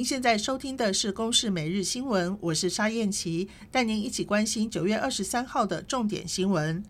您现在收听的是《公视每日新闻》，我是沙燕琪，带您一起关心九月二十三号的重点新闻。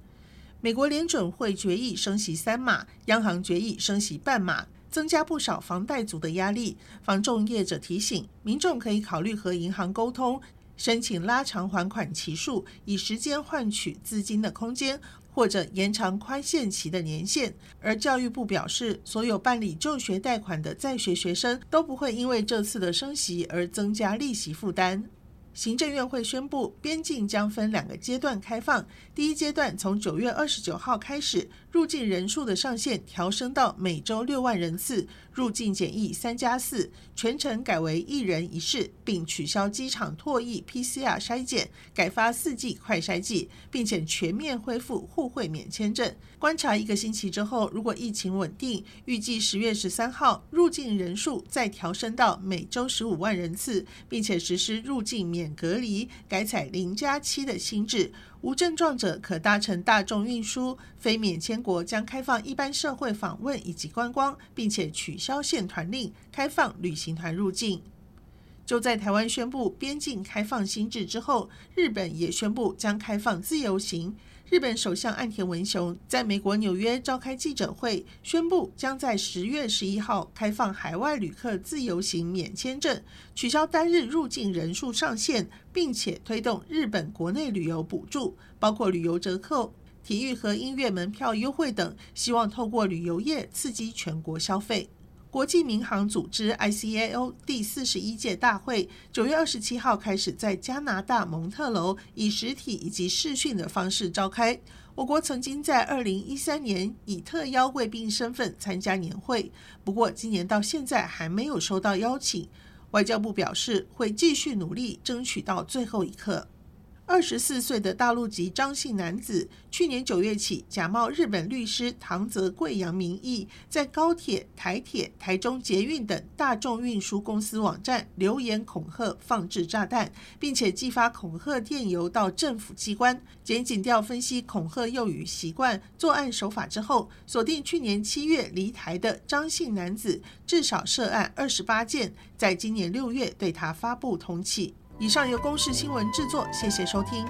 美国联准会决议升息三码，央行决议升息半码，增加不少房贷族的压力。房仲业者提醒民众可以考虑和银行沟通，申请拉长还款期数，以时间换取资金的空间。或者延长宽限期的年限，而教育部表示，所有办理就学贷款的在学学生都不会因为这次的升息而增加利息负担。行政院会宣布，边境将分两个阶段开放。第一阶段从九月二十九号开始，入境人数的上限调升到每周六万人次，入境检疫三加四，全程改为一人一室，并取消机场唾液 PCR 筛检，改发四季快筛剂，并且全面恢复互惠免签证。观察一个星期之后，如果疫情稳定，预计十月十三号入境人数再调升到每周十五万人次，并且实施入境免免隔离，改采零加七的新制，无症状者可搭乘大众运输。非免签国将开放一般社会访问以及观光，并且取消限团令，开放旅行团入境。就在台湾宣布边境开放新制之后，日本也宣布将开放自由行。日本首相岸田文雄在美国纽约召开记者会，宣布将在十月十一号开放海外旅客自由行免签证，取消单日入境人数上限，并且推动日本国内旅游补助，包括旅游折扣、体育和音乐门票优惠等，希望透过旅游业刺激全国消费。国际民航组织 ICAO 第四十一届大会九月二十七号开始在加拿大蒙特楼以实体以及视讯的方式召开。我国曾经在二零一三年以特邀贵宾身份参加年会，不过今年到现在还没有收到邀请。外交部表示会继续努力，争取到最后一刻。二十四岁的大陆籍张姓男子，去年九月起假冒日本律师唐泽贵阳名义，在高铁、台铁、台中捷运等大众运输公司网站留言恐吓、放置炸弹，并且寄发恐吓电邮到政府机关。检警调分析恐吓用语习惯、作案手法之后，锁定去年七月离台的张姓男子，至少涉案二十八件，在今年六月对他发布通缉。以上由公式新闻制作，谢谢收听。